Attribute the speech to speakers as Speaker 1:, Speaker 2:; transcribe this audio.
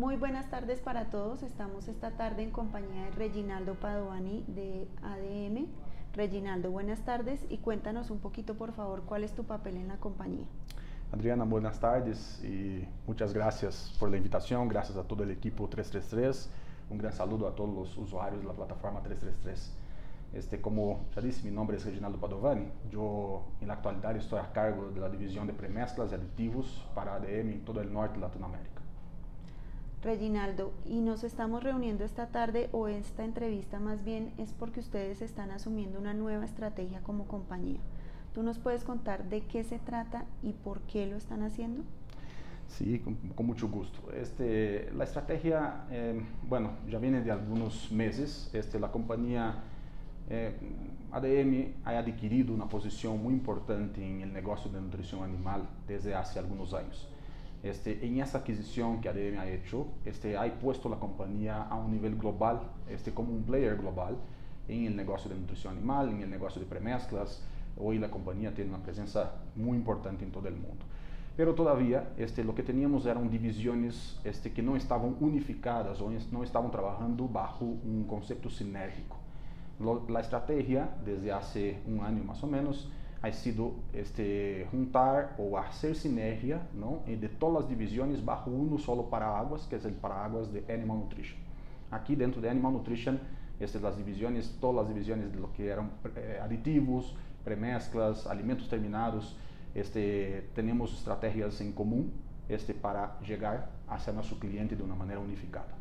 Speaker 1: Muy buenas tardes para todos. Estamos esta tarde en compañía de Reginaldo Padovani de ADM. Reginaldo, buenas tardes y cuéntanos un poquito, por favor, cuál es tu papel en la compañía.
Speaker 2: Adriana, buenas tardes y muchas gracias por la invitación, gracias a todo el equipo 333. Un gran saludo a todos los usuarios de la plataforma 333. Este, como ya disse, mi nombre es Reginaldo Padovani. Yo en la actualidad estoy a cargo de la división de premezclas y aditivos para ADM en todo el norte de Latinoamérica.
Speaker 1: Reginaldo, y nos estamos reuniendo esta tarde o esta entrevista más bien es porque ustedes están asumiendo una nueva estrategia como compañía. ¿Tú nos puedes contar de qué se trata y por qué lo están haciendo?
Speaker 2: Sí, con, mucho gusto. Este, la estrategia, eh, bueno, ya viene de algunos meses. Este, la compañía eh, ADM ha adquirido una posición muy importante en el negocio de nutrición animal desde hace algunos años. Este, en esa adquisición que ADM ha hecho, este, ha puesto la compañía a un nivel global, este, como un player global en el negocio de nutrición animal, en el negocio de premezclas. Hoy la compañía tiene una presencia muy importante en todo el mundo. Pero todavía este, lo que teníamos eran divisiones este, que no estaban unificadas o no estaban trabajando bajo un concepto sinérgico. Lo, la estrategia, desde hace un año más o menos, ha sido este, juntar ou hacer sinergia não, de todas as divisões bajo um solo paraguas, que é o paraguas de Animal Nutrition. Aqui dentro de Animal Nutrition, estas as divisões, todas as divisões de lo que eram eh, aditivos, premezclas, alimentos terminados, este, temos estratégias em comum este, para chegar hacia nosso cliente de uma maneira unificada.